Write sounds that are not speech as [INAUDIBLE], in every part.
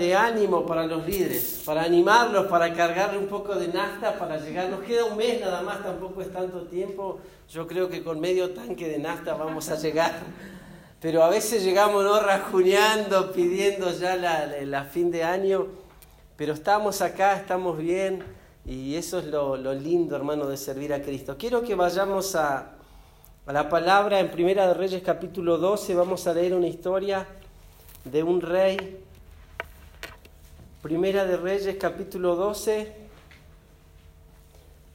de ánimo para los líderes, para animarlos, para cargarle un poco de nafta para llegar. Nos queda un mes nada más, tampoco es tanto tiempo. Yo creo que con medio tanque de nafta vamos a llegar. Pero a veces llegamos ¿no? rajuneando, pidiendo ya la, la, fin de año. Pero estamos acá, estamos bien. Y eso es lo, lo lindo, hermano, de servir a Cristo. Quiero que vayamos a, a la palabra en Primera de Reyes capítulo 12. Vamos a leer una historia de un rey. Primera de Reyes capítulo 12.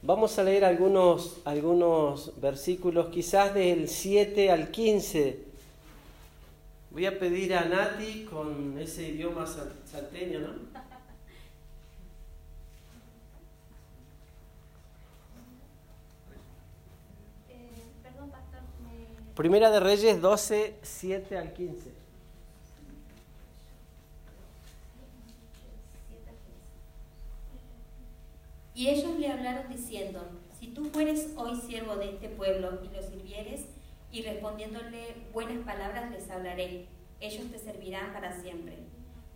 Vamos a leer algunos, algunos versículos, quizás del 7 al 15. Voy a pedir a Nati con ese idioma salteño, ¿no? [LAUGHS] Eh. Primera de Reyes 12, 7 al 15. Y ellos le hablaron diciendo, si tú fueres hoy siervo de este pueblo y lo sirvieres, y respondiéndole buenas palabras les hablaré, ellos te servirán para siempre.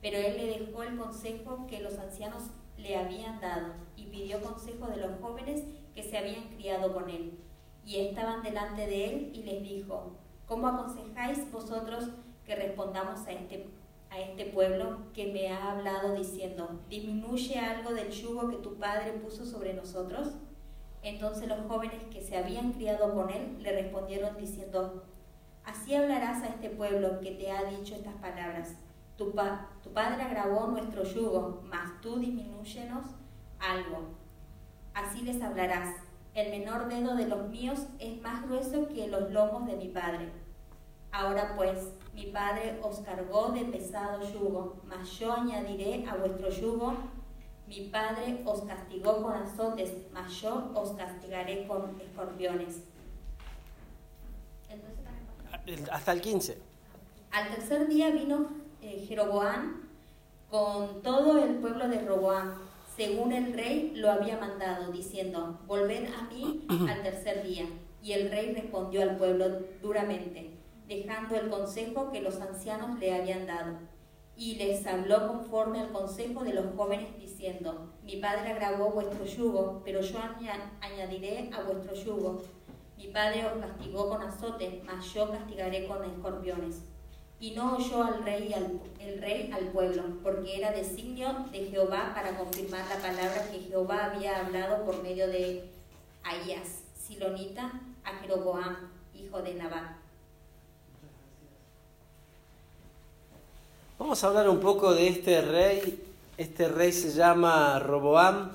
Pero él le dejó el consejo que los ancianos le habían dado y pidió consejo de los jóvenes que se habían criado con él. Y estaban delante de él y les dijo, ¿cómo aconsejáis vosotros que respondamos a este a este pueblo que me ha hablado diciendo, disminuye algo del yugo que tu padre puso sobre nosotros? Entonces los jóvenes que se habían criado con él le respondieron diciendo, así hablarás a este pueblo que te ha dicho estas palabras. Tu, tu padre agravó nuestro yugo, mas tú disminúyenos algo. Así les hablarás. El menor dedo de los míos es más grueso que los lomos de mi padre. Ahora pues, mi Padre os cargó de pesado yugo, mas yo añadiré a vuestro yugo. Mi Padre os castigó con azotes, mas yo os castigaré con escorpiones. Hasta el 15. Al tercer día vino eh, Jeroboam con todo el pueblo de Roboam, según el rey lo había mandado, diciendo, volved a mí al tercer día. Y el rey respondió al pueblo duramente dejando el consejo que los ancianos le habían dado. Y les habló conforme al consejo de los jóvenes, diciendo, Mi padre agravó vuestro yugo, pero yo añadiré a vuestro yugo. Mi padre os castigó con azote, mas yo castigaré con escorpiones. Y no oyó al rey al, el rey al pueblo, porque era designio de Jehová para confirmar la palabra que Jehová había hablado por medio de Ahías, Silonita, a Jeroboam, hijo de Nabat. Vamos a hablar un poco de este rey. Este rey se llama Roboam.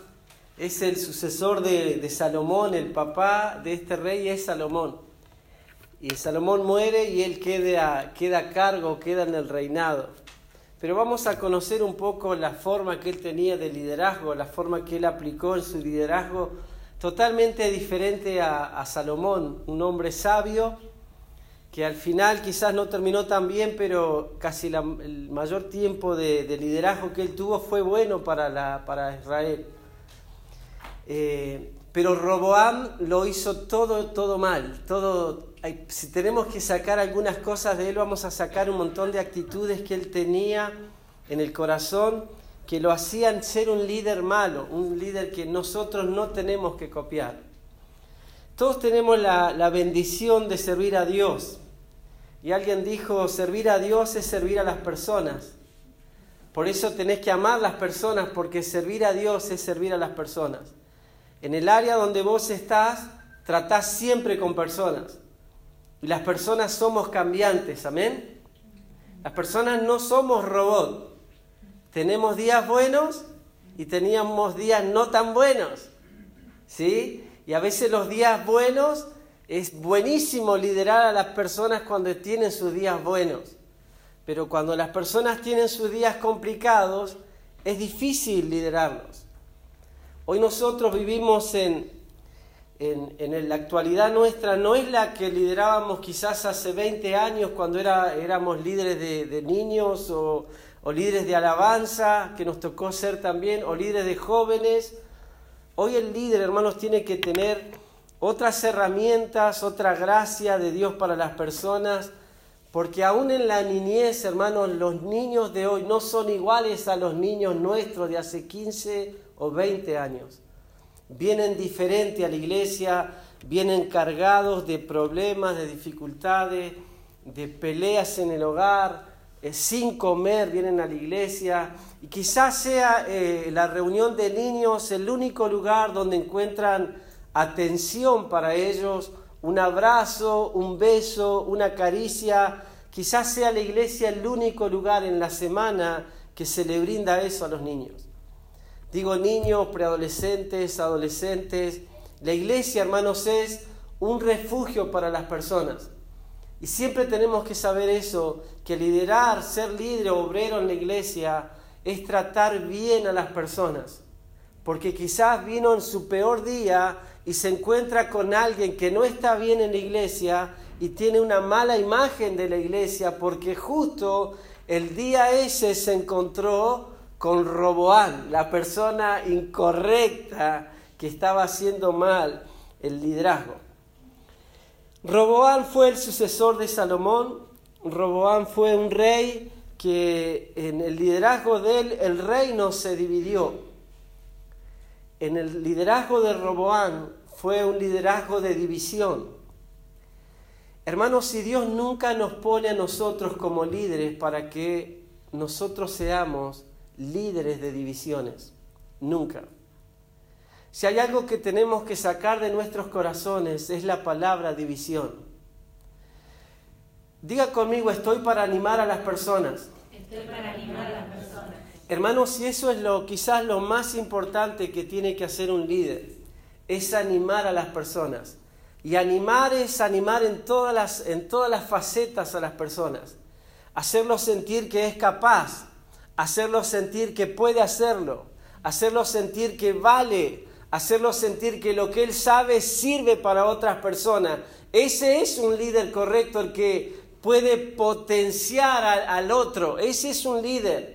Es el sucesor de, Salomón, el papá de este rey es Salomón. Y Salomón muere y él queda, queda a cargo, queda en el reinado. Pero vamos a conocer un poco la forma que él tenía de liderazgo, la forma que él aplicó en su liderazgo, totalmente diferente a, a Salomón, un hombre sabio, que al final quizás no terminó tan bien, pero casi el mayor tiempo de, liderazgo que él tuvo fue bueno para, para Israel. Eh, pero Roboam lo hizo todo, todo mal. Todo, si tenemos que sacar algunas cosas de él, vamos a sacar un montón de actitudes que él tenía en el corazón que lo hacían ser un líder malo, un líder que nosotros no tenemos que copiar. Todos tenemos la, la bendición de servir a Dios, y alguien dijo, servir a Dios es servir a las personas. Por eso tenés que amar las personas, porque servir a Dios es servir a las personas. En el área donde vos estás, tratás siempre con personas. Y las personas somos cambiantes, amén. Las personas no somos robots. Tenemos días buenos y teníamos días no tan buenos. ¿Sí? Y a veces los días buenos es buenísimo liderar a las personas cuando tienen sus días buenos, pero cuando las personas tienen sus días complicados, es difícil liderarlos. Hoy nosotros vivimos en, en, la actualidad nuestra, no es la que liderábamos quizás hace 20 años cuando era, éramos líderes de, de niños o, o líderes de alabanza, que nos tocó ser también, o líderes de jóvenes. Hoy el líder, hermanos, tiene que tener otras herramientas, otra gracia de Dios para las personas, Porque aún en la niñez, hermanos, los niños de hoy no son iguales a los niños nuestros de hace 15 o 20 años. Vienen diferentes a la iglesia, vienen cargados de problemas, de dificultades, de peleas en el hogar, eh, sin comer, vienen a la iglesia. Y quizás sea eh, la reunión de niños el único lugar donde encuentran atención para ellos, un abrazo, un beso, una caricia. Quizás sea la iglesia el único lugar en la semana que se le brinda eso a los niños. Digo niños, preadolescentes, adolescentes. La iglesia, hermanos, es un refugio para las personas. Y siempre tenemos que saber eso, que liderar, ser líder obrero en la iglesia es tratar bien a las personas. Porque quizás vino en su peor día y se encuentra con alguien que no está bien en la iglesia y tiene una mala imagen de la iglesia porque justo el día ese se encontró con Roboán, la persona incorrecta que estaba haciendo mal el liderazgo. Roboán fue el sucesor de Salomón. Roboán fue un rey que en el liderazgo de él el reino se dividió. En el liderazgo de Roboán fue un liderazgo de división. Hermanos, si Dios nunca nos pone a nosotros como líderes para que nosotros seamos líderes de divisiones, nunca. Si hay algo que tenemos que sacar de nuestros corazones es la palabra división. Diga conmigo, estoy para animar a las personas. Estoy para animar a las personas. Hermanos, si eso es lo quizás lo más importante que tiene que hacer un líder, es animar a las personas. Y animar es animar en todas las, en todas las facetas a las personas. Hacerlos sentir que es capaz, hacerlos sentir que puede hacerlo, hacerlos sentir que vale, hacerlo sentir que lo que él sabe sirve para otras personas. Ese es un líder correcto, el que puede potenciar al, otro. Ese es un líder.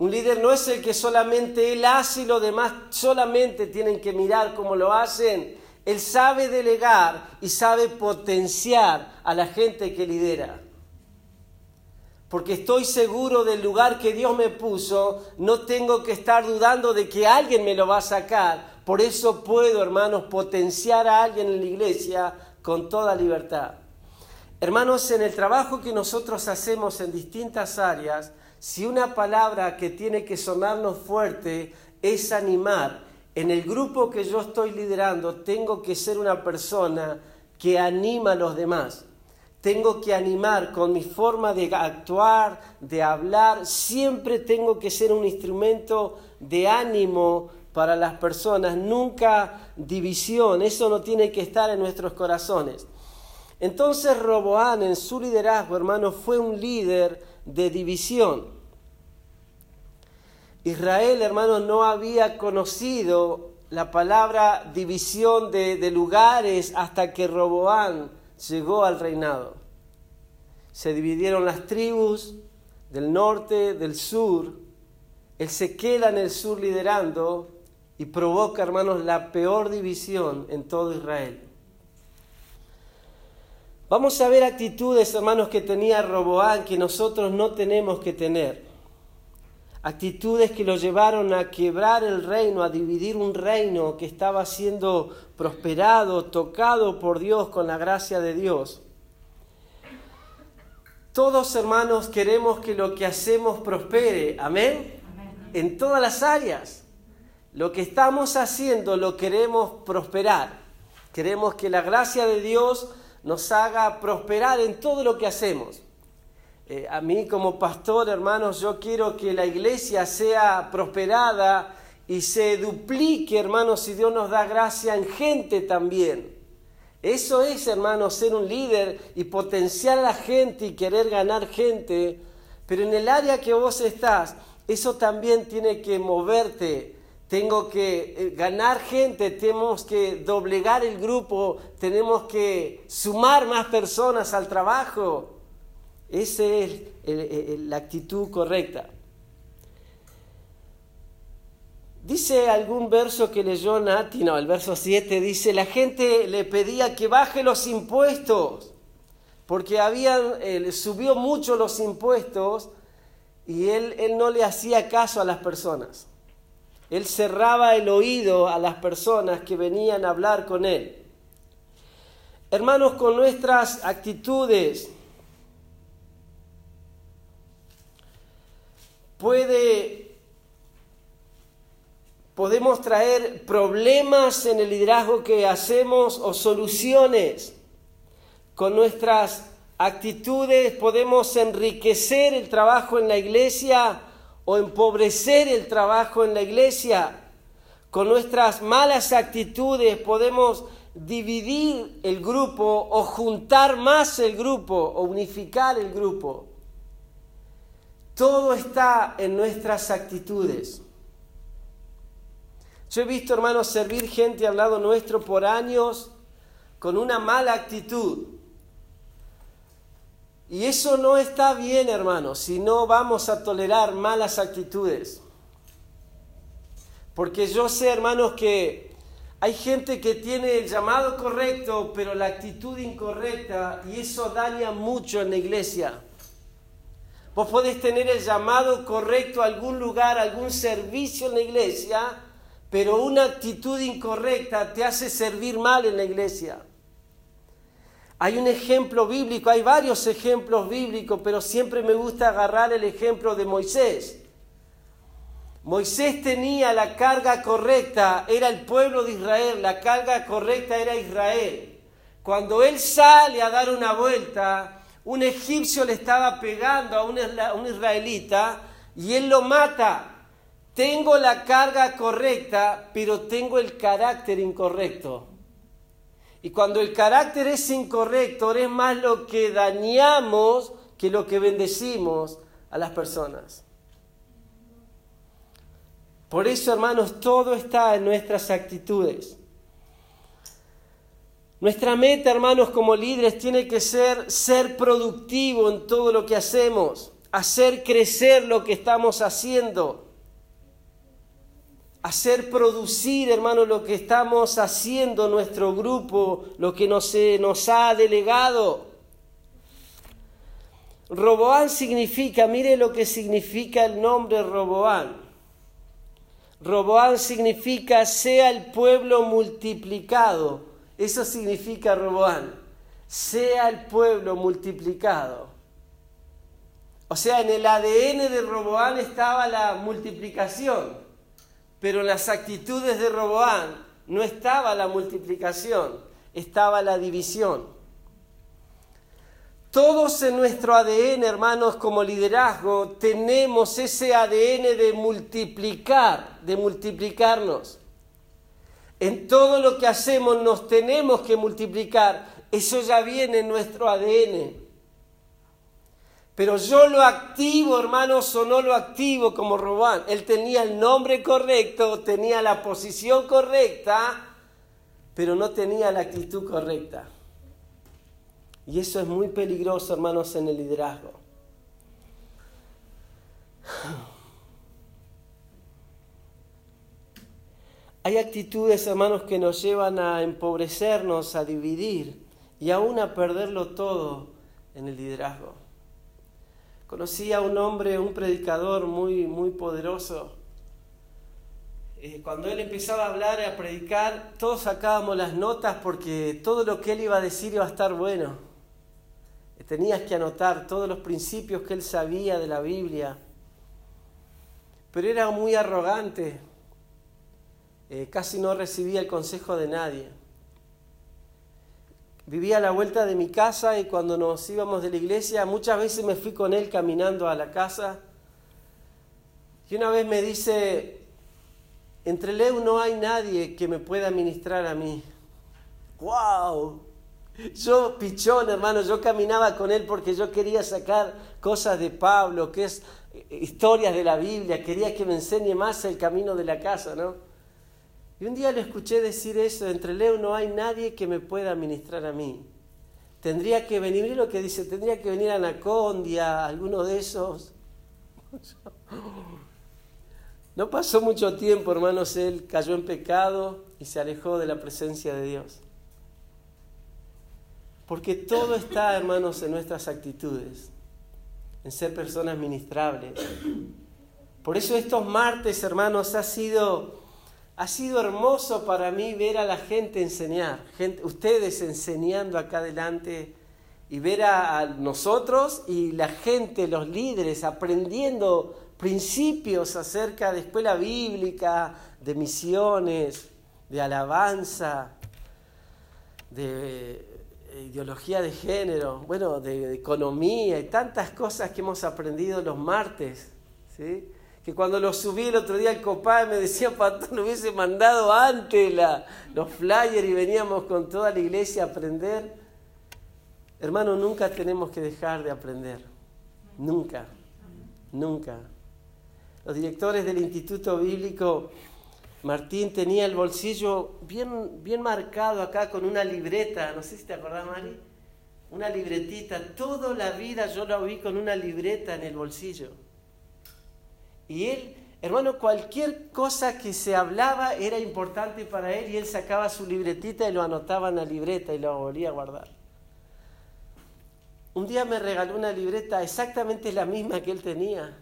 Un líder no es el que solamente él hace y los demás solamente tienen que mirar cómo lo hacen. Él sabe delegar y sabe potenciar a la gente que lidera porque estoy seguro del lugar que Dios me puso, no tengo que estar dudando de que alguien me lo va a sacar. Por eso puedo, hermanos, potenciar a alguien en la iglesia con toda libertad. Hermanos, en el trabajo que nosotros hacemos en distintas áreas, si una palabra que tiene que sonarnos fuerte es animar, en el grupo que yo estoy liderando tengo que ser una persona que anima a los demás. Tengo que animar con mi forma de actuar, de hablar, siempre tengo que ser un instrumento de ánimo para las personas, nunca división, eso no tiene que estar en nuestros corazones. Entonces Roboán en su liderazgo, hermano, fue un líder de división. Israel, hermano, no había conocido la palabra división de, de lugares hasta que Roboán llegó al reinado. Se dividieron las tribus del norte, del sur. Él se queda en el sur liderando y provoca, hermanos, la peor división en todo Israel. Vamos a ver actitudes, hermanos, que tenía Roboán que nosotros no tenemos que tener. Actitudes que lo llevaron a quebrar el reino, a dividir un reino que estaba siendo prosperado, tocado por Dios con la gracia de Dios. Todos hermanos queremos que lo que hacemos prospere, amén. En todas las áreas. Lo que estamos haciendo lo queremos prosperar. Queremos que la gracia de Dios nos haga prosperar en todo lo que hacemos. Eh, a mí como pastor, hermanos, yo quiero que la iglesia sea prosperada y se duplique, hermanos, si Dios nos da gracia en gente también. Eso es, hermanos, ser un líder y potenciar a la gente y querer ganar gente. Pero en el área que vos estás, eso también tiene que moverte. Tengo que eh, ganar gente, tenemos que doblegar el grupo, tenemos que sumar más personas al trabajo. Esa es la actitud correcta. Dice algún verso que leyó Nati, no, el verso 7 dice, la gente le pedía que baje los impuestos, porque habían, eh, subió mucho los impuestos y él, él no le hacía caso a las personas. Él cerraba el oído a las personas que venían a hablar con él. Hermanos, con nuestras actitudes puede podemos traer problemas en el liderazgo que hacemos o soluciones con nuestras actitudes podemos enriquecer el trabajo en la iglesia o empobrecer el trabajo en la iglesia. Con nuestras malas actitudes podemos dividir el grupo o juntar más el grupo o unificar el grupo. Todo está en nuestras actitudes. Yo he visto, hermanos, servir gente al lado nuestro por años con una mala actitud y eso no está bien, hermanos, si no vamos a tolerar malas actitudes. Porque yo sé, hermanos, que hay gente que tiene el llamado correcto, pero la actitud incorrecta, y eso daña mucho en la iglesia. Vos podés tener el llamado correcto a algún lugar, algún servicio en la iglesia, pero una actitud incorrecta te hace servir mal en la iglesia. Hay un ejemplo bíblico, hay varios ejemplos bíblicos, pero siempre me gusta agarrar el ejemplo de Moisés. Moisés tenía la carga correcta, era el pueblo de Israel, la carga correcta era Israel. Cuando él sale a dar una vuelta, un egipcio le estaba pegando a un, israelita y él lo mata. Tengo la carga correcta, pero tengo el carácter incorrecto. Y cuando el carácter es incorrecto, es más lo que dañamos que lo que bendecimos a las personas. Por eso, hermanos, todo está en nuestras actitudes. Nuestra meta, hermanos, como líderes, tiene que ser ser productivo en todo lo que hacemos, hacer crecer lo que estamos haciendo hacer producir, hermano, lo que estamos haciendo nuestro grupo, lo que nos, nos ha delegado. Roboán significa, mire lo que significa el nombre Roboán. Roboán significa sea el pueblo multiplicado. Eso significa Roboán. Sea el pueblo multiplicado. O sea, en el ADN de Roboán estaba la multiplicación. Pero en las actitudes de Roboán no estaba la multiplicación, estaba la división. Todos en nuestro ADN, hermanos, como liderazgo, tenemos ese ADN de multiplicar, de multiplicarnos. En todo lo que hacemos nos tenemos que multiplicar. Eso ya viene en nuestro ADN. Pero yo lo activo, hermanos, o no lo activo como Robán. Él tenía el nombre correcto, tenía la posición correcta, pero no tenía la actitud correcta. Y eso es muy peligroso, hermanos, en el liderazgo. Hay actitudes, hermanos, que nos llevan a empobrecernos, a dividir y aún a perderlo todo en el liderazgo. Conocí a un hombre, un predicador muy, muy poderoso. Eh, cuando él empezaba a hablar, a predicar, todos sacábamos las notas porque todo lo que él iba a decir iba a estar bueno. Eh, tenías que anotar todos los principios que él sabía de la Biblia. Pero era muy arrogante. Eh, casi no recibía el consejo de nadie vivía a la vuelta de mi casa y cuando nos íbamos de la iglesia, muchas veces me fui con él caminando a la casa. Y una vez me dice, entre Leu no hay nadie que me pueda ministrar a mí. ¡Wow! Yo, pichón, hermano, yo caminaba con él porque yo quería sacar cosas de Pablo, que es eh, historias de la Biblia, quería que me enseñe más el camino de la casa, ¿no? Y un día le escuché decir eso, entre Leo no hay nadie que me pueda ministrar a mí. Tendría que venir, mire lo que dice, tendría que venir Anacondia, alguno de esos. No pasó mucho tiempo, hermanos, él cayó en pecado y se alejó de la presencia de Dios. Porque todo está, hermanos, en nuestras actitudes, en ser personas ministrables. Por eso estos martes, hermanos, ha sido, ha sido hermoso para mí ver a la gente enseñar, ustedes enseñando acá adelante y ver a, nosotros y la gente, los líderes, aprendiendo principios acerca de escuela bíblica, de misiones, de alabanza, de ideología de género, bueno, de, economía y tantas cosas que hemos aprendido los martes, ¿sí? Que cuando lo subí el otro día al copá me decía, pastor, no hubiese mandado antes la, los flyers y veníamos con toda la iglesia a aprender. Hermano, nunca tenemos que dejar de aprender. Nunca. Nunca. Los directores del Instituto Bíblico, Martín tenía el bolsillo bien, bien marcado acá con una libreta. No sé si te acordás, Mari. Una libretita. Toda la vida yo lo vi con una libreta en el bolsillo. Y él, hermano, cualquier cosa que se hablaba era importante para él y él sacaba su libretita y lo anotaba en la libreta y lo volvía a guardar. Un día me regaló una libreta exactamente la misma que él tenía.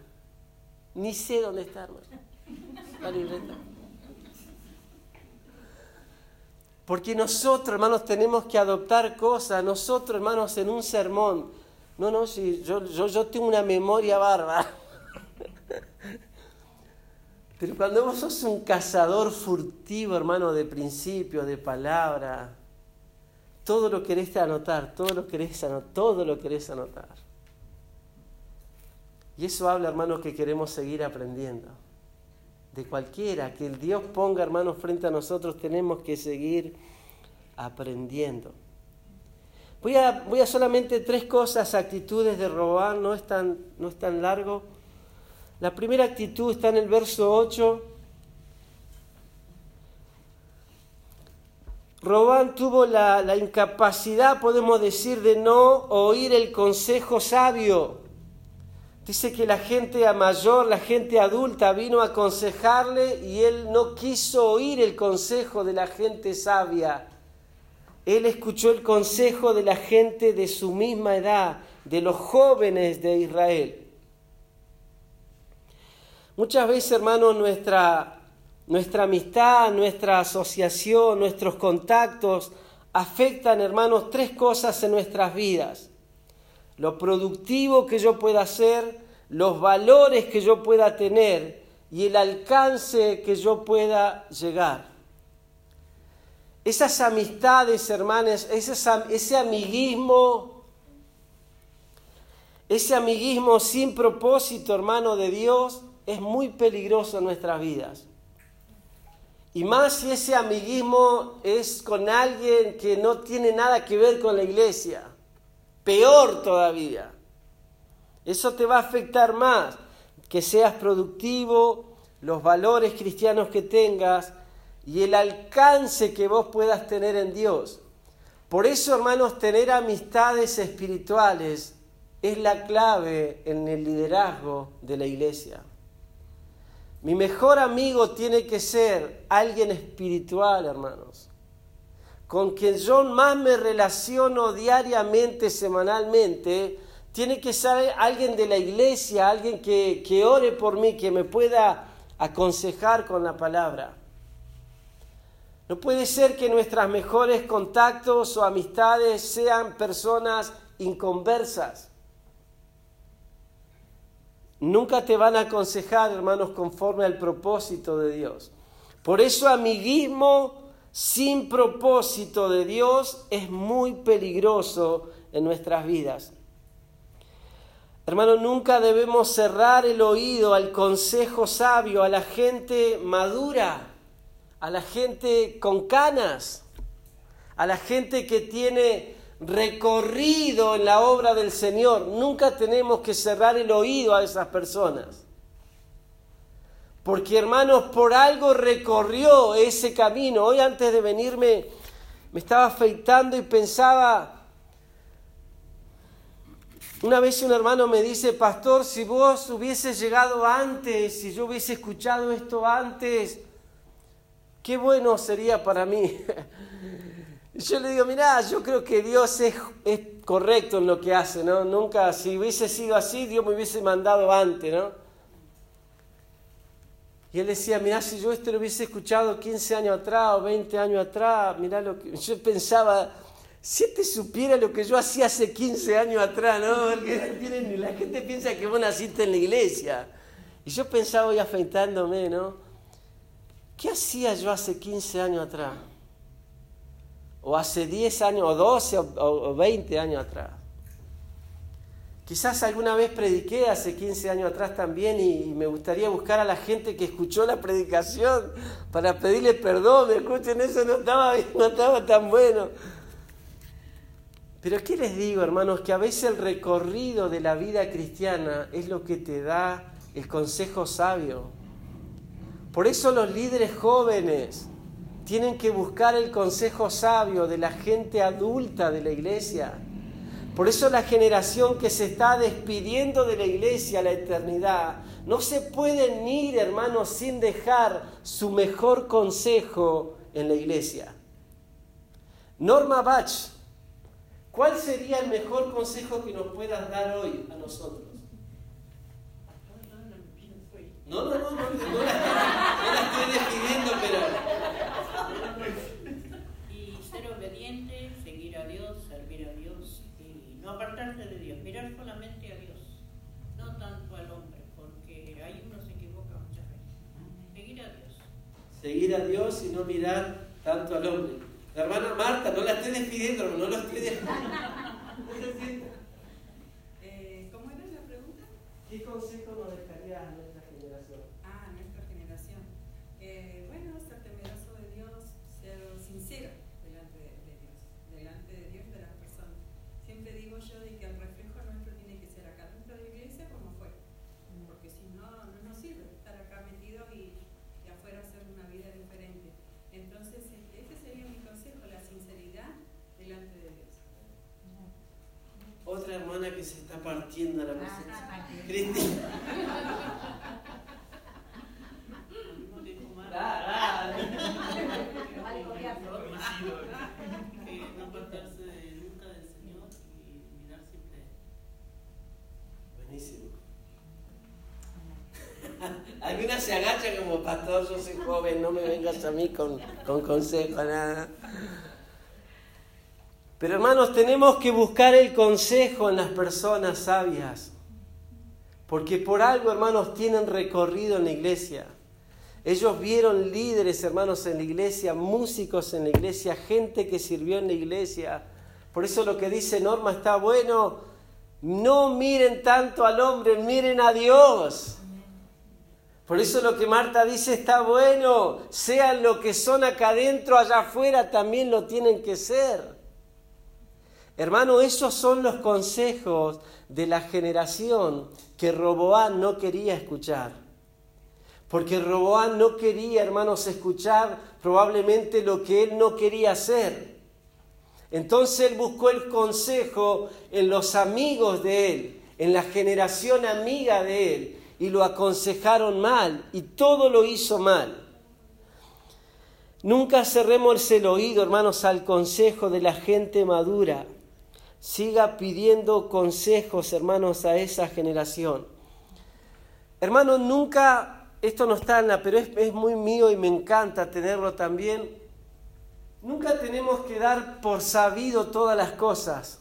Ni sé dónde está. La libreta. Porque nosotros, hermanos, tenemos que adoptar cosas. Nosotros, hermanos, en un sermón. No, no, si yo, yo, yo tengo una memoria bárbara. Pero cuando vos sos un cazador furtivo, hermano, de principios, de palabra, todo lo querés anotar, todo lo querés anotar, todo lo querés anotar. Y eso habla, hermanos, que queremos seguir aprendiendo. De cualquiera que el Dios ponga, hermanos, frente a nosotros, tenemos que seguir aprendiendo. Voy a, voy a solamente tres cosas, actitudes de robar, no es tan, no es tan largo. La primera actitud está en el verso 8 Robán tuvo la, incapacidad, podemos decir, de no oír el consejo sabio. Dice que la gente mayor, la gente adulta vino a aconsejarle y él no quiso oír el consejo de la gente sabia. Él escuchó el consejo de la gente de su misma edad, de los jóvenes de Israel. Muchas veces, hermanos, nuestra nuestra amistad, nuestra asociación, nuestros contactos afectan, hermanos, tres cosas en nuestras vidas. Lo productivo que yo pueda hacer, los valores que yo pueda tener y el alcance que yo pueda llegar. Esas amistades, hermanos, ese, amiguismo, ese amiguismo sin propósito, hermano de Dios, es muy peligroso en nuestras vidas. Y más si ese amiguismo es con alguien que no tiene nada que ver con la iglesia. Peor todavía. Eso te va a afectar más. Que seas productivo, los valores cristianos que tengas y el alcance que vos puedas tener en Dios. Por eso, hermanos, tener amistades espirituales es la clave en el liderazgo de la iglesia. Mi mejor amigo tiene que ser alguien espiritual, hermanos, con quien yo más me relaciono diariamente, semanalmente. Tiene que ser alguien de la iglesia, alguien que, que ore por mí, que me pueda aconsejar con la palabra. No puede ser que nuestras mejores contactos o amistades sean personas inconversas nunca te van a aconsejar, hermanos, conforme al propósito de Dios. Por eso amiguismo sin propósito de Dios es muy peligroso en nuestras vidas. Hermano, nunca debemos cerrar el oído al consejo sabio, a la gente madura, a la gente con canas, a la gente que tiene recorrido en la obra del Señor. Nunca tenemos que cerrar el oído a esas personas. Porque hermanos, por algo recorrió ese camino. Hoy antes de venirme me estaba afeitando y pensaba, una vez un hermano me dice, pastor, si vos hubieses llegado antes, si yo hubiese escuchado esto antes, qué bueno sería para mí. [LAUGHS] Yo le digo, mirá, yo creo que Dios es, es correcto en lo que hace, ¿no? Nunca, si hubiese sido así, Dios me hubiese mandado antes, ¿no? Y él decía, mirá, si yo esto lo hubiese escuchado 15 años atrás o 20 años atrás, mirá lo que... Yo pensaba, si te supiera lo que yo hacía hace 15 años atrás, ¿no? Porque [LAUGHS] la gente piensa que vos naciste en la iglesia. Y yo pensaba hoy afeitándome, ¿no? ¿Qué hacía yo hace 15 años atrás? O hace 10 años, o 12, o, 20 años atrás. Quizás alguna vez prediqué hace 15 años atrás también y, me gustaría buscar a la gente que escuchó la predicación para pedirle perdón. Escuchen, eso no estaba, [LAUGHS] no estaba tan bueno. Pero ¿qué les digo, hermanos? Que a veces el recorrido de la vida cristiana es lo que te da el consejo sabio. Por eso los líderes jóvenes tienen que buscar el consejo sabio de la gente adulta de la iglesia. Por eso la generación que se está despidiendo de la iglesia a la eternidad, no se pueden ir, hermanos, sin dejar su mejor consejo en la iglesia. Norma Bach, ¿cuál sería el mejor consejo que nos puedas dar hoy a nosotros? No, no, no, no, no, la, estoy despidiendo, pero... Y ser obediente, seguir a Dios, servir a Dios y no apartarse de Dios, mirar solamente a Dios, no tanto al hombre, porque ahí uno se equivoca muchas veces. Seguir a Dios. Seguir a Dios y no mirar tanto al hombre. La hermana Marta, no la estoy despidiendo, no lo estoy despidiendo. [LAUGHS] Eh, ¿Cómo era la pregunta? ¿Qué consejo nos partiendo la presencia. Cristina. no apartarse nunca del Señor y mirar siempre. Buenísimo. [LAUGHS] Alguna se agacha como pastor, yo soy joven, no me vengas a mí con, con consejo, nada. Pero hermanos, tenemos que buscar el consejo en las personas sabias. Porque por algo, hermanos, tienen recorrido en la iglesia. Ellos vieron líderes, hermanos, en la iglesia, músicos en la iglesia, gente que sirvió en la iglesia. Por eso lo que dice Norma está bueno. No miren tanto al hombre, miren a Dios. Por eso lo que Marta dice está bueno. Sean lo que son acá adentro, allá afuera también lo tienen que ser. Hermano, esos son los consejos de la generación que Roboán no quería escuchar. Porque Roboán no quería, hermanos, escuchar probablemente lo que él no quería hacer. Entonces él buscó el consejo en los amigos de él, en la generación amiga de él, y lo aconsejaron mal, y todo lo hizo mal. Nunca cerremos el oído, hermanos, al consejo de la gente madura Siga pidiendo consejos, hermanos, a esa generación. Hermanos, nunca, esto no está en la, pero es, es muy mío y me encanta tenerlo también. Nunca tenemos que dar por sabido todas las cosas.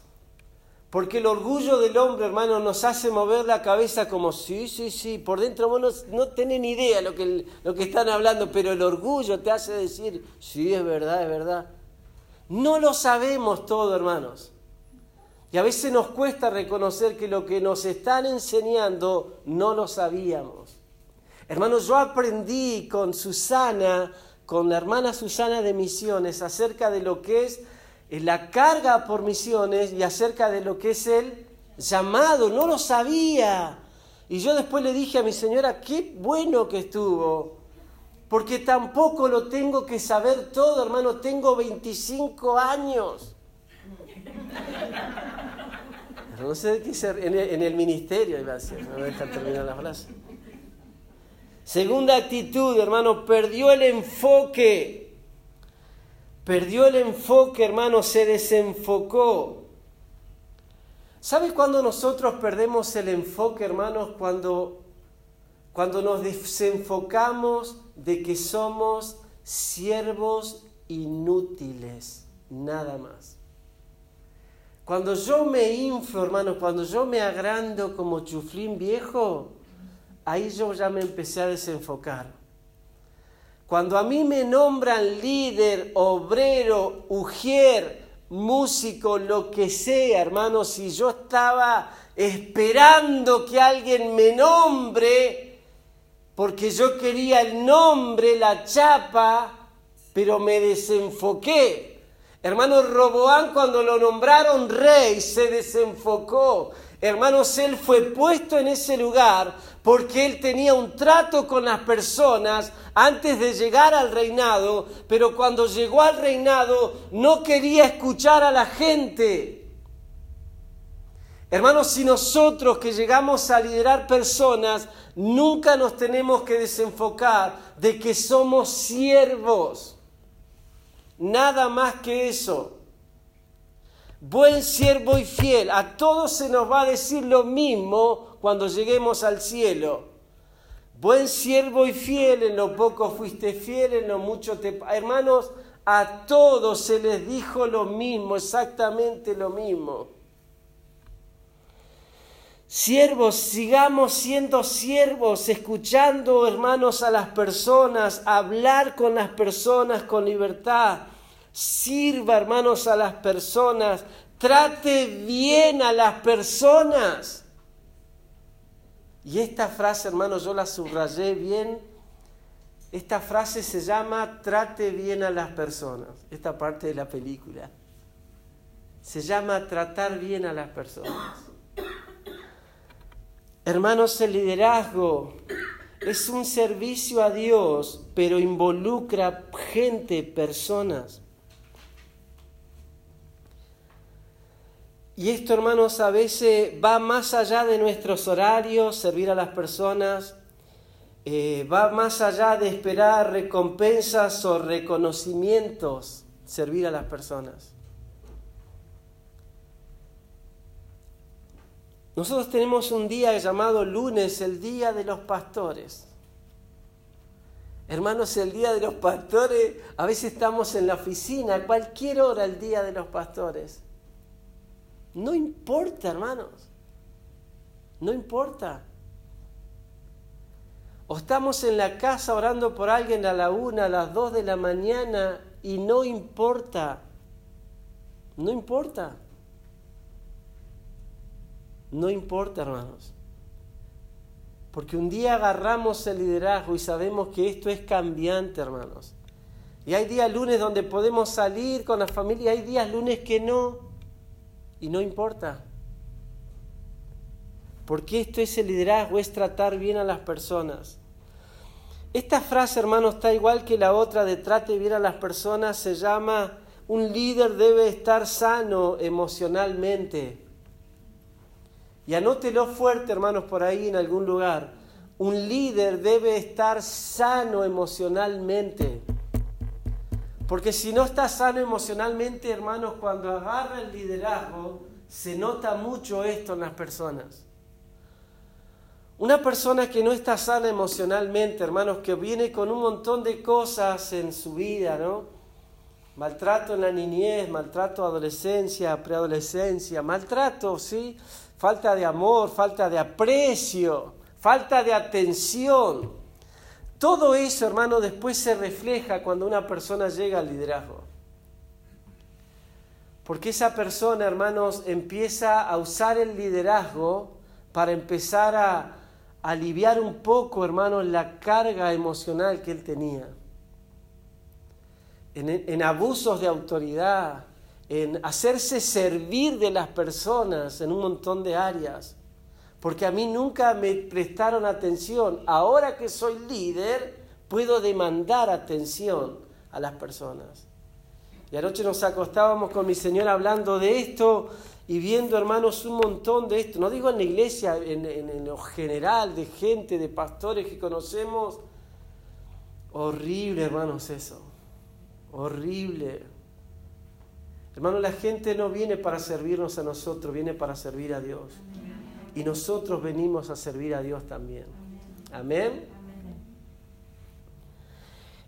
Porque el orgullo del hombre, hermano, nos hace mover la cabeza como, sí, sí, sí, por dentro no, no tenés ni idea lo que, lo que están hablando, pero el orgullo te hace decir, sí, es verdad, es verdad. No lo sabemos todo, hermanos. Y a veces nos cuesta reconocer que lo que nos están enseñando no lo sabíamos. Hermanos, yo aprendí con Susana, con la hermana Susana de Misiones, acerca de lo que es la carga por misiones y acerca de lo que es el llamado. No lo sabía. Y yo después le dije a mi señora, qué bueno que estuvo. Porque tampoco lo tengo que saber todo, hermano. Tengo 25 años. No sé qué ser en el, ministerio, gracias, no deja terminar la frase. Segunda actitud, hermano, perdió el enfoque. Perdió el enfoque, hermano, se desenfocó. ¿Sabes cuándo nosotros perdemos el enfoque, hermanos? Cuando, cuando nos desenfocamos de que somos siervos inútiles, nada más. Cuando yo me inflo, hermanos, cuando yo me agrando como chuflín viejo, ahí yo ya me empecé a desenfocar. Cuando a mí me nombran líder, obrero, ujier, músico, lo que sea, hermanos, si yo estaba esperando que alguien me nombre, porque yo quería el nombre, la chapa, pero me desenfoqué. Hermano Roboán, cuando lo nombraron rey, se desenfocó. Hermanos, él fue puesto en ese lugar porque él tenía un trato con las personas antes de llegar al reinado, pero cuando llegó al reinado no quería escuchar a la gente. Hermanos, si nosotros que llegamos a liderar personas, nunca nos tenemos que desenfocar de que somos siervos. Nada más que eso. Buen siervo y fiel. A todos se nos va a decir lo mismo cuando lleguemos al cielo. Buen siervo y fiel, en lo poco fuiste fiel, en lo mucho te... Hermanos, a todos se les dijo lo mismo, exactamente lo mismo. Siervos, sigamos siendo siervos, escuchando, hermanos, a las personas, hablar con las personas con libertad. Sirva, hermanos, a las personas. Trate bien a las personas. Y esta frase, hermanos, yo la subrayé bien. Esta frase se llama Trate bien a las personas. Esta parte de la película. Se llama Tratar bien a las personas. Hermanos, el liderazgo es un servicio a Dios, pero involucra gente, personas. Y esto, hermanos, a veces va más allá de nuestros horarios, servir a las personas, eh, va más allá de esperar recompensas o reconocimientos, servir a las personas. Nosotros tenemos un día llamado lunes, el día de los pastores. Hermanos, el día de los pastores, a veces estamos en la oficina, a cualquier hora el día de los pastores. No importa, hermanos. No importa. O estamos en la casa orando por alguien a la una, a las dos de la mañana y no importa. No importa. No importa, hermanos. Porque un día agarramos el liderazgo y sabemos que esto es cambiante, hermanos. Y hay días lunes donde podemos salir con la familia, hay días lunes que no. Y no importa. Porque esto es el liderazgo, es tratar bien a las personas. Esta frase, hermanos, está igual que la otra de trate bien a las personas, se llama un líder debe estar sano emocionalmente. Y anótelo fuerte, hermanos, por ahí en algún lugar. Un líder debe estar sano emocionalmente. Porque si no está sano emocionalmente, hermanos, cuando agarra el liderazgo, se nota mucho esto en las personas. Una persona que no está sana emocionalmente, hermanos, que viene con un montón de cosas en su vida, ¿no? Maltrato en la niñez, maltrato adolescencia, preadolescencia, maltrato, ¿sí? Falta de amor, falta de aprecio, falta de atención. Todo eso, hermano, después se refleja cuando una persona llega al liderazgo. Porque esa persona, hermanos, empieza a usar el liderazgo para empezar a aliviar un poco, hermanos, la carga emocional que él tenía. En, en abusos de autoridad, en hacerse servir de las personas en un montón de áreas, porque a mí nunca me prestaron atención. Ahora que soy líder, puedo demandar atención a las personas. Y anoche nos acostábamos con mi señora hablando de esto y viendo, hermanos, un montón de esto. No digo en la iglesia, en, en lo general, de gente, de pastores que conocemos. Horrible, hermanos, eso. Horrible Hermano, la gente no viene para servirnos a nosotros, viene para servir a Dios. Y nosotros venimos a servir a Dios también. Amén.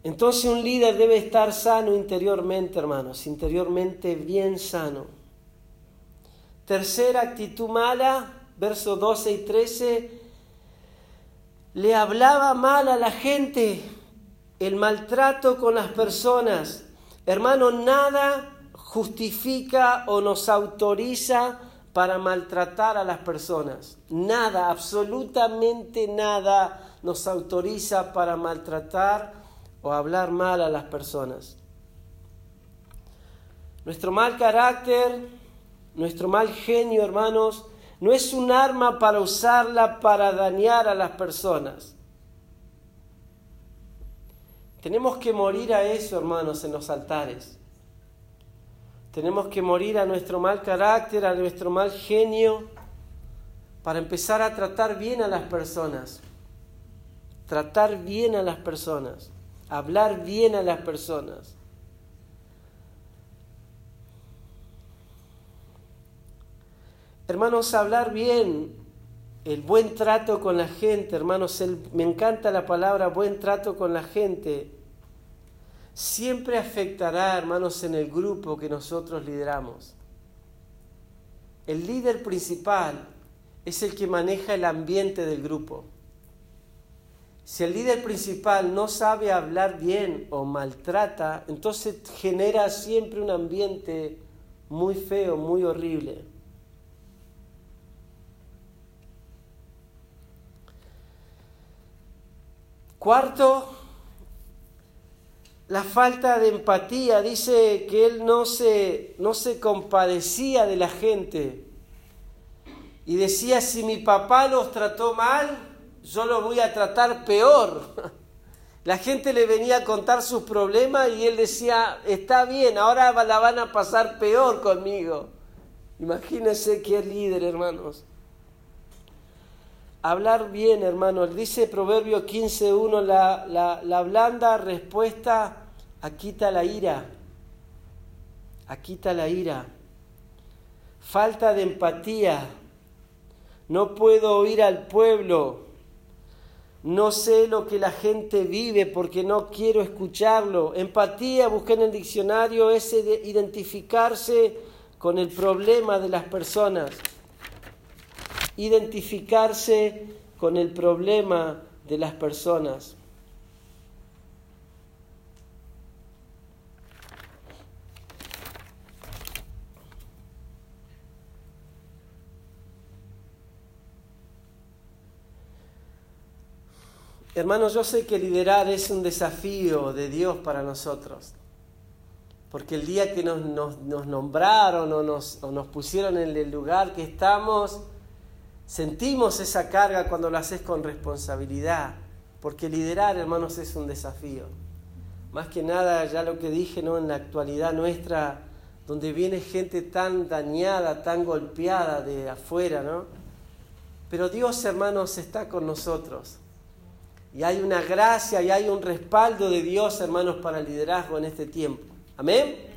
Entonces un líder debe estar sano interiormente, hermanos, interiormente bien sano. Tercera actitud mala, versos 12 y 13, le hablaba mal a la gente, el maltrato con las personas. Hermano, nada justifica o nos autoriza para maltratar a las personas. Nada, absolutamente nada nos autoriza para maltratar o hablar mal a las personas. Nuestro mal carácter, nuestro mal genio, hermanos, no es un arma para usarla para dañar a las personas. Tenemos que morir a eso, hermanos, en los altares. Tenemos que morir a nuestro mal carácter, a nuestro mal genio, para empezar a tratar bien a las personas. Tratar bien a las personas hablar bien a las personas. Hermanos, hablar bien, el buen trato con la gente, hermanos, me encanta la palabra buen trato con la gente, siempre afectará, hermanos, en el grupo que nosotros lideramos. El líder principal es el que maneja el ambiente del grupo. Si el líder principal no sabe hablar bien o maltrata, entonces genera siempre un ambiente muy feo, muy horrible. Cuarto, la falta de empatía. Dice que él no se, no se compadecía de la gente. Y decía, si mi papá los trató mal, yo lo voy a tratar peor. [LAUGHS] La gente le venía a contar sus problemas y él decía, está bien, ahora la van a pasar peor conmigo. Imagínense qué líder, hermanos. Hablar bien, hermanos. Dice Proverbio 15.1, la, la, la blanda respuesta aquita la ira. Aquita la ira. Falta de empatía. No puedo oír al pueblo no sé lo que la gente vive porque no quiero escucharlo. Empatía, busqué en el diccionario, es identificarse con el problema de las personas. Identificarse con el problema de las personas. Hermanos, yo sé que liderar es un desafío de Dios para nosotros. Porque el día que nos, nombraron o nos, nos, pusieron en el lugar que estamos, sentimos esa carga cuando lo haces con responsabilidad. Porque liderar, hermanos, es un desafío. Más que nada, ya lo que dije, ¿no? En la actualidad nuestra, donde viene gente tan dañada, tan golpeada de afuera, ¿no? Pero Dios, hermanos, está con nosotros. Y hay una gracia y hay un respaldo de Dios, hermanos, para el liderazgo en este tiempo. Amén.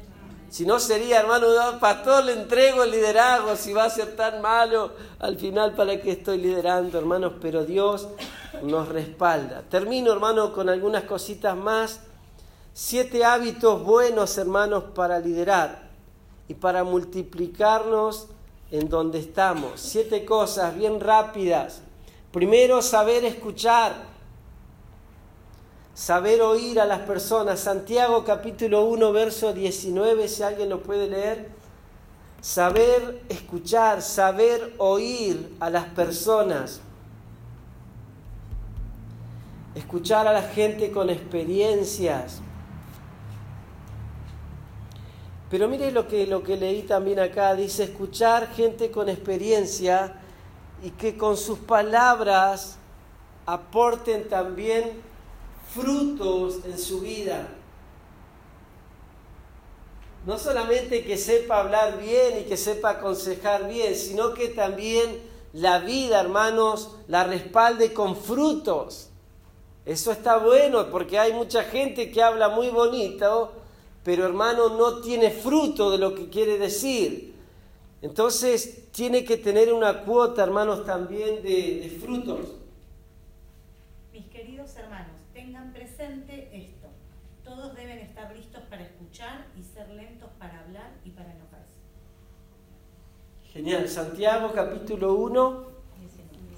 Si no sería, hermano, pastor, le entrego el liderazgo, si va a ser tan malo, al final para qué estoy liderando, hermanos, pero Dios nos respalda. Termino, hermano, con algunas cositas más. Siete hábitos buenos, hermanos, para liderar y para multiplicarnos en donde estamos. Siete cosas bien rápidas. Primero, saber escuchar saber oír a las personas. Santiago capítulo 1, verso 19, si alguien lo puede leer. Saber escuchar, saber oír a las personas. Escuchar a la gente con experiencias. Pero mire lo que, lo que leí también acá. Dice escuchar gente con experiencia y que con sus palabras aporten también frutos en su vida. No solamente que sepa hablar bien y que sepa aconsejar bien, sino que también la vida, hermanos, la respalde con frutos. Eso está bueno porque hay mucha gente que habla muy bonito, pero hermano no tiene fruto de lo que quiere decir. Entonces tiene que tener una cuota, hermanos, también de, de frutos. Mis queridos hermanos, tengan presente esto. Todos deben estar listos para escuchar y ser lentos para hablar y para enojarse. Genial. Santiago capítulo 1,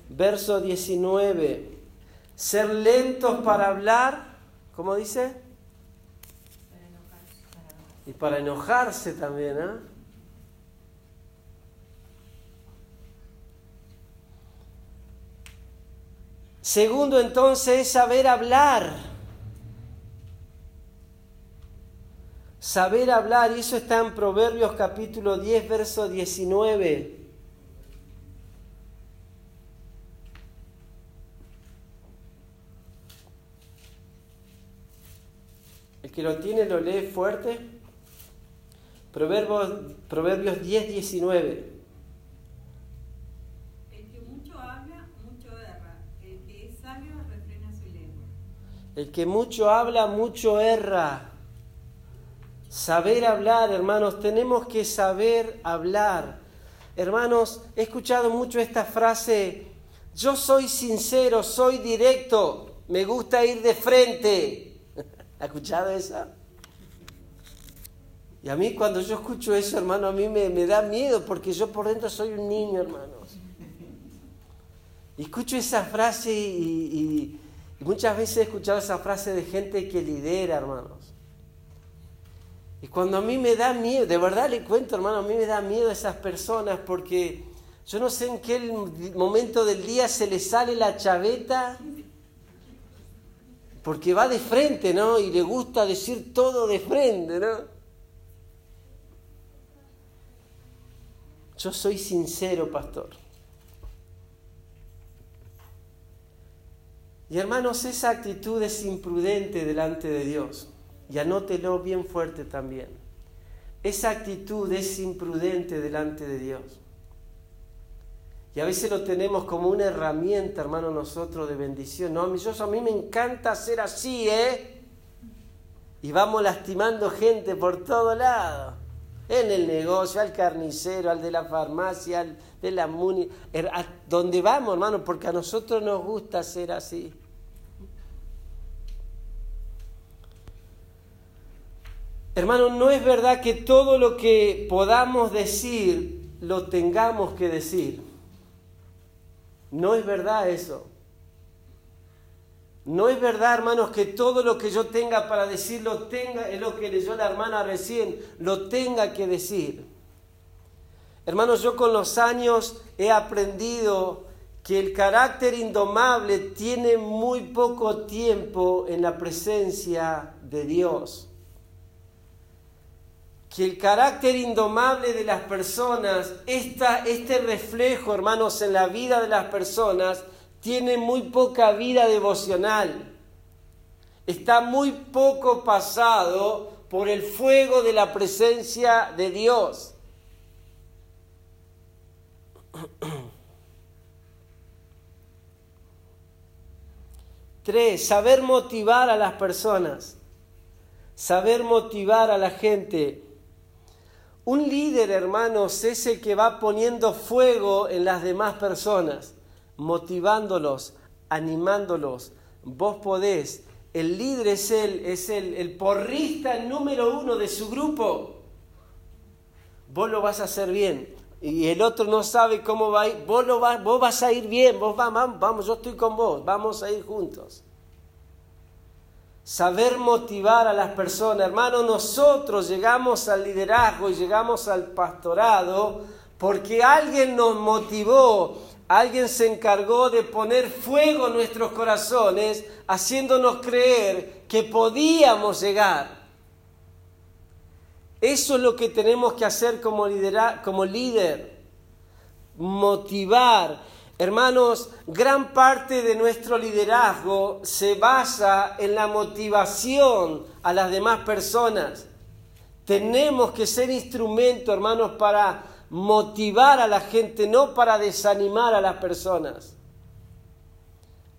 verso 19. Ser lentos para hablar, ¿cómo dice? Para enojarse. Y para enojarse también, ¿eh? Segundo entonces es saber hablar. Saber hablar, y eso está en Proverbios capítulo 10, verso 19. El que lo tiene lo lee fuerte. Proverbios, Proverbios 10, 19. El que mucho habla, mucho erra. El que es sabio refrena su lengua. El que mucho habla, mucho erra. Saber hablar, hermanos, tenemos que saber hablar. Hermanos, he escuchado mucho esta frase, yo soy sincero, soy directo, me gusta ir de frente. [LAUGHS] ¿Ha escuchado esa? Y a mí cuando yo escucho eso, hermano, a mí me, me da miedo porque yo por dentro soy un niño, hermanos. Y escucho esa frase y, y- y muchas veces he escuchado esa frase de gente que lidera, hermanos. Y cuando a mí me da miedo, de verdad le cuento, hermano, a mí me da miedo esas personas porque yo no sé en qué momento del día se le sale la chaveta, porque va de frente, ¿no? Y le gusta decir todo de frente, ¿no? Yo soy sincero, pastor. Y hermanos, esa actitud es imprudente delante de Dios. Y anótelo bien fuerte también. Esa actitud es imprudente delante de Dios. Y a veces lo tenemos como una herramienta, hermano, nosotros de bendición. No, yo- a mí me encanta ser así, ¿eh? Y vamos lastimando gente por todo lado. En el negocio, al carnicero, al de la farmacia, al de la muni. er- A donde vamos, hermano, porque a nosotros nos gusta ser así. Hermano, no es verdad que todo lo que podamos decir lo tengamos que decir. No es verdad eso. No es verdad, hermanos, que todo lo que yo tenga para decir lo tenga, es lo que leyó la hermana recién, lo tenga que decir. Hermanos, yo con los años he aprendido que el carácter indomable tiene muy poco tiempo en la presencia de Dios que el carácter indomable de las personas, esta, este reflejo, hermanos, en la vida de las personas, tiene muy poca vida devocional. Está muy poco pasado por el fuego de la presencia de Dios. [CLEARS THROAT] Tres, saber motivar a las personas. Saber motivar a la gente. Un líder, hermanos, es el que va poniendo fuego en las demás personas, motivándolos, animándolos. Vos podés. El líder es él, es el, el porrista número uno de su grupo. Vos lo vas a hacer bien. Y el otro no sabe cómo va a ir. Vos, lo vas, vos vas a ir bien. Vos va- vamos, vamos, yo estoy con vos. Vamos a ir juntos. Saber motivar a las personas. Hermano, nosotros llegamos al liderazgo y llegamos al pastorado porque alguien nos motivó, alguien se encargó de poner fuego en nuestros corazones, haciéndonos creer que podíamos llegar. Eso es lo que tenemos que hacer como, como líder. Motivar. Hermanos, gran parte de nuestro liderazgo se basa en la motivación a las demás personas. Tenemos que ser instrumento, hermanos, para motivar a la gente, no para desanimar a las personas.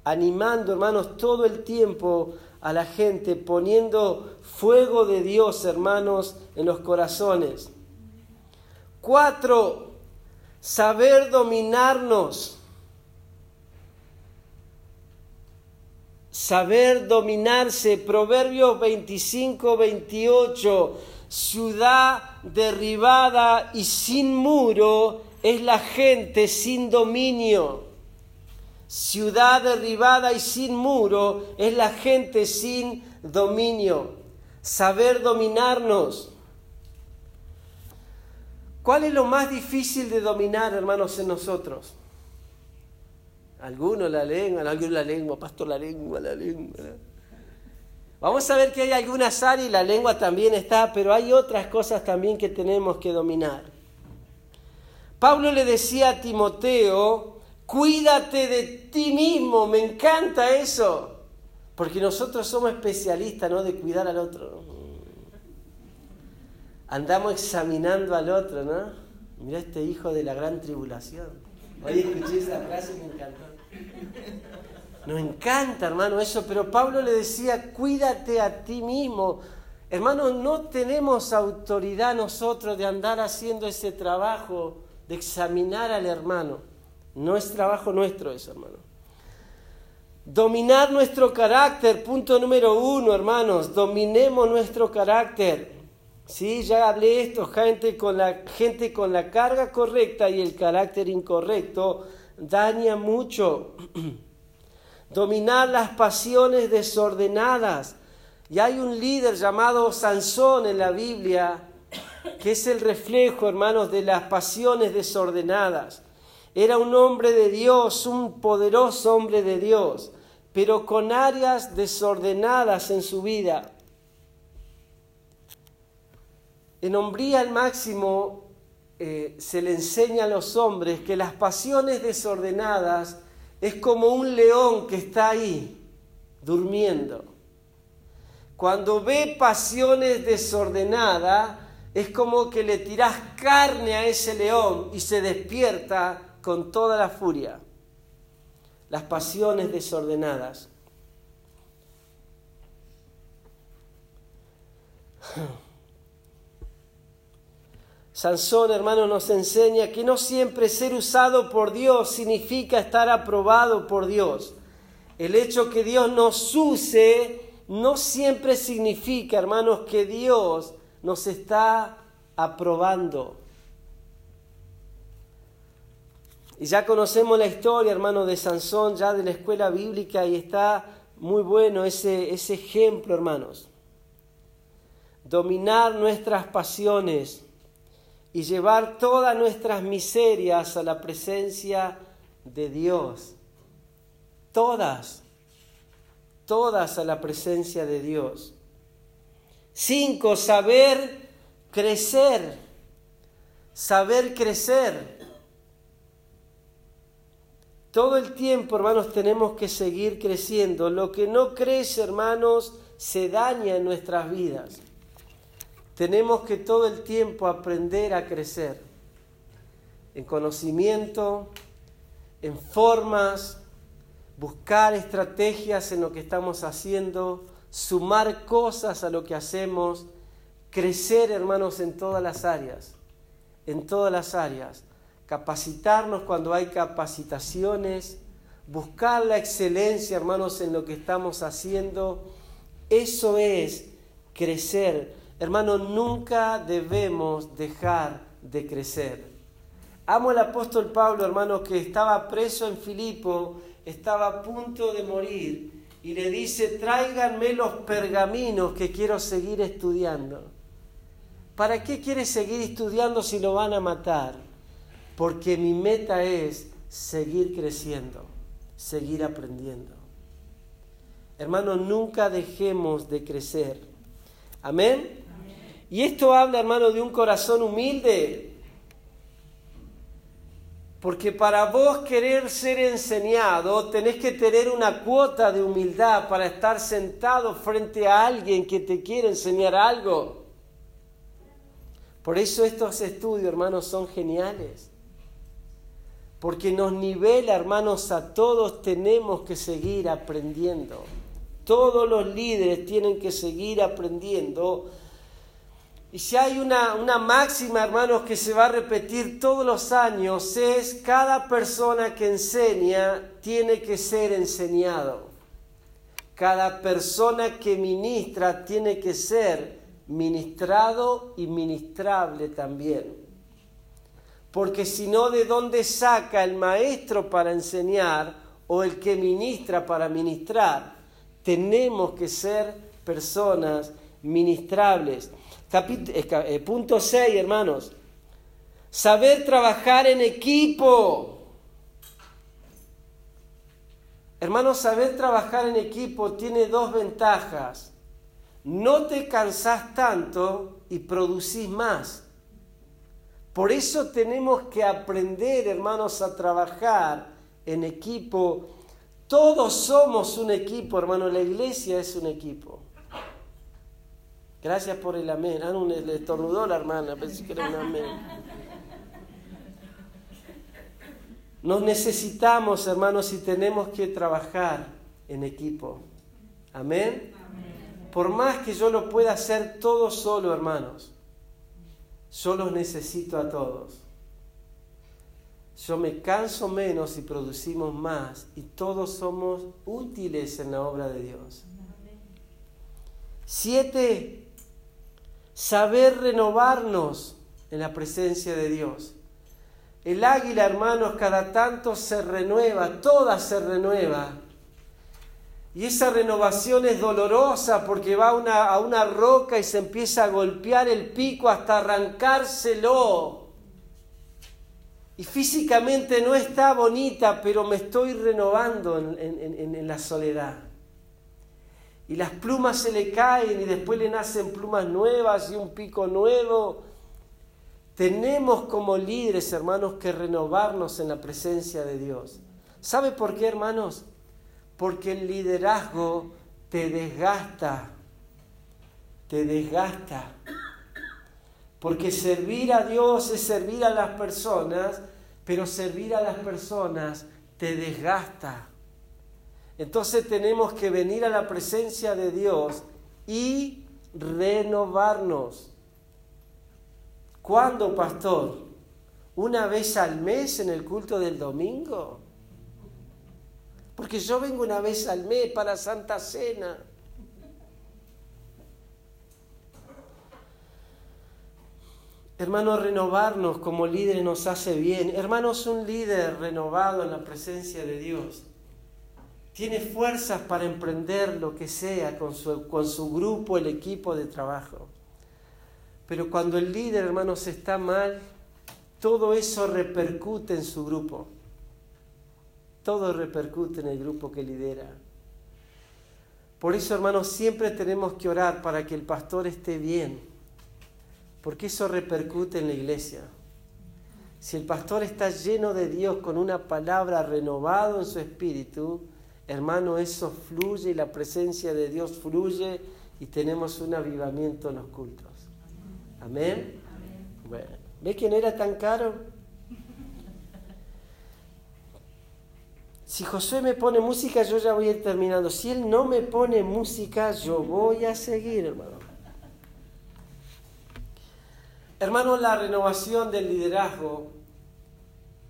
Animando, hermanos, todo el tiempo a la gente, poniendo fuego de Dios, hermanos, en los corazones. Cuatro, saber dominarnos. Saber dominarse. Proverbios 25, 28. Ciudad derribada y sin muro es la gente sin dominio. Ciudad derribada y sin muro es la gente sin dominio. Saber dominarnos. ¿Cuál es lo más difícil de dominar, hermanos, en nosotros? Algunos la lengua, algunos la lengua, pastor la lengua, la lengua. Vamos a ver que hay algunas áreas y la lengua también está, pero hay otras cosas también que tenemos que dominar. Pablo le decía a Timoteo, cuídate de ti mismo, me encanta eso, porque nosotros somos especialistas, ¿no? De cuidar al otro. Andamos examinando al otro, ¿no? Mira este hijo de la gran tribulación. Hoy escuché esa frase y me encantó. Nos encanta, hermano, eso, pero Pablo le decía, cuídate a ti mismo. Hermano, no tenemos autoridad nosotros de andar haciendo ese trabajo de examinar al hermano. No es trabajo nuestro eso, hermano. Dominar nuestro carácter, punto número uno, hermanos. Dominemos nuestro carácter. Sí, ya hablé esto, gente con la gente con la carga correcta y el carácter incorrecto daña mucho. [CLEARS THROAT] Dominar las pasiones desordenadas. Y hay un líder llamado Sansón en la Biblia que es el reflejo, hermanos, de las pasiones desordenadas. Era un hombre de Dios, un poderoso hombre de Dios, pero con áreas desordenadas en su vida. En hombría al máximo eh, se le enseña a los hombres que las pasiones desordenadas es como un león que está ahí durmiendo. Cuando ve pasiones desordenadas, es como que le tirás carne a ese león y se despierta con toda la furia. Las pasiones desordenadas. Sansón, hermano, nos enseña que no siempre ser usado por Dios significa estar aprobado por Dios. El hecho que Dios nos use no siempre significa, hermanos, que Dios nos está aprobando. Y ya conocemos la historia, hermano, de Sansón, ya de la escuela bíblica, y está muy bueno ese, ese ejemplo, hermanos. Dominar nuestras pasiones y llevar todas nuestras miserias a la presencia de Dios. Todas, todas a la presencia de Dios. Cinco, saber crecer, saber crecer. Todo el tiempo, hermanos, tenemos que seguir creciendo. Lo que no crece, hermanos, se daña en nuestras vidas. Tenemos que todo el tiempo aprender a crecer en conocimiento, en formas, buscar estrategias en lo que estamos haciendo, sumar cosas a lo que hacemos, crecer, hermanos, en todas las áreas, en todas las áreas, capacitarnos cuando hay capacitaciones, buscar la excelencia, hermanos, en lo que estamos haciendo. Eso es crecer Hermanos, nunca debemos dejar de crecer. Amo al apóstol Pablo, hermano, que estaba preso en Filipo, estaba a punto de morir, y le dice, tráiganme los pergaminos que quiero seguir estudiando. ¿Para qué quiere seguir estudiando si lo van a matar? Porque mi meta es seguir creciendo, seguir aprendiendo. Hermanos, nunca dejemos de crecer. Amén. Y esto habla, hermano, de un corazón humilde. Porque para vos querer ser enseñado, tenés que tener una cuota de humildad para estar sentado frente a alguien que te quiere enseñar algo. Por eso estos estudios, hermanos, son geniales. Porque nos nivela, hermanos, a todos tenemos que seguir aprendiendo. Todos los líderes tienen que seguir aprendiendo. Y si hay una, una máxima, hermanos, que se va a repetir todos los años, es cada persona que enseña tiene que ser enseñado. Cada persona que ministra tiene que ser ministrado y ministrable también. Porque si no, ¿de dónde saca el maestro para enseñar o el que ministra para ministrar? Tenemos que ser personas ministrables. Eh, punto 6, hermanos. Saber trabajar en equipo. Hermanos, saber trabajar en equipo tiene dos ventajas. No te cansás tanto y producís más. Por eso tenemos que aprender, hermanos, a trabajar en equipo. Todos somos un equipo, hermano. La iglesia es un equipo. Gracias por el amén. Ah, no, le estornudó la hermana, pensé que era un amén. Nos necesitamos, hermanos, y tenemos que trabajar en equipo. Amén. Por más que yo lo pueda hacer todo solo, hermanos, yo los necesito a todos. Yo me canso menos y producimos más y todos somos útiles en la obra de Dios. Siete, saber renovarnos en la presencia de Dios. El águila, hermanos, cada tanto se renueva, toda se renueva. Y esa renovación es dolorosa porque va a una, a una roca y se empieza a golpear el pico hasta arrancárselo. Y físicamente no está bonita, pero me estoy renovando en, en la soledad. Y las plumas se le caen y después le nacen plumas nuevas y un pico nuevo tenemos como líderes, hermanos, que renovarnos en la presencia de Dios. ¿Sabe por qué, hermanos? Porque el liderazgo te desgasta, te desgasta. Porque servir a Dios es servir a las personas, pero servir a las personas te desgasta. Entonces tenemos que venir a la presencia de Dios y renovarnos. ¿Cuándo, pastor? ¿Una vez al mes en el culto del domingo? Porque yo vengo una vez al mes para Santa Cena. Hermanos, renovarnos como líderes nos hace bien. Hermanos, un líder renovado en la presencia de Dios tiene fuerzas para emprender lo que sea con su, con su grupo, el equipo de trabajo. Pero cuando el líder, hermanos, está mal, todo eso repercute en su grupo. Todo repercute en el grupo que lidera. Por eso, hermanos, siempre tenemos que orar para que el pastor esté bien, porque eso repercute en la iglesia. Si el pastor está lleno de Dios con una palabra renovado en su espíritu, hermano, eso fluye y la presencia de Dios fluye y tenemos un avivamiento en los cultos. Amén. Bueno, ¿ve quién era tan caro? Si Josué me pone música, yo ya voy a ir terminando. Si él no me pone música, yo voy a seguir, hermano. Hermano, la renovación del liderazgo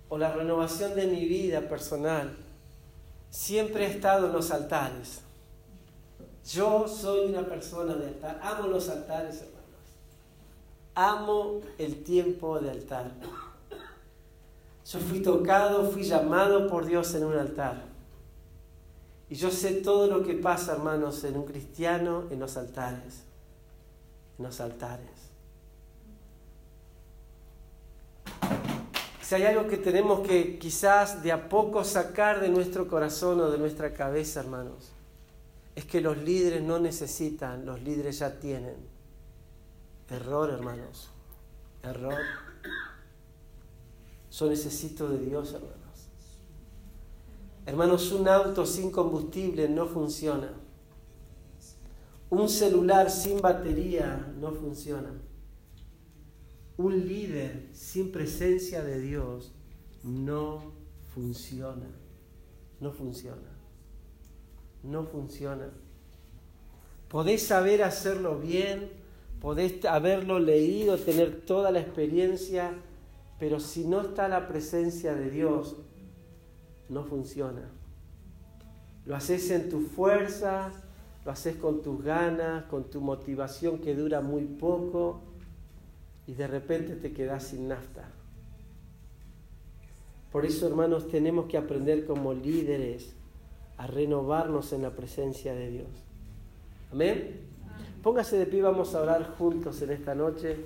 o la renovación de mi vida personal siempre ha estado en los altares. Yo soy una persona de altar, amo los altares, hermano. Amo el tiempo de altar. Yo fui tocado, fui llamado por Dios en un altar. Y yo sé todo lo que pasa, hermanos, en un cristiano en los altares. En los altares. Si hay algo que tenemos que quizás de a poco sacar de nuestro corazón o de nuestra cabeza, hermanos, es que los líderes no necesitan, los líderes ya tienen. Error, hermanos. Error. Yo necesito de Dios, hermanos. Hermanos, un auto sin combustible no funciona. Un celular sin batería no funciona. Un líder sin presencia de Dios no funciona. No funciona. No funciona. Podés saber hacerlo bien, podés haberlo leído, tener toda la experiencia, pero si no está la presencia de Dios, no funciona. Lo haces en tu fuerza, lo haces con tus ganas, con tu motivación que dura muy poco y de repente te quedas sin nafta. Por eso, hermanos, tenemos que aprender como líderes a renovarnos en la presencia de Dios. Amén. Póngase de pie, vamos a orar juntos en esta noche.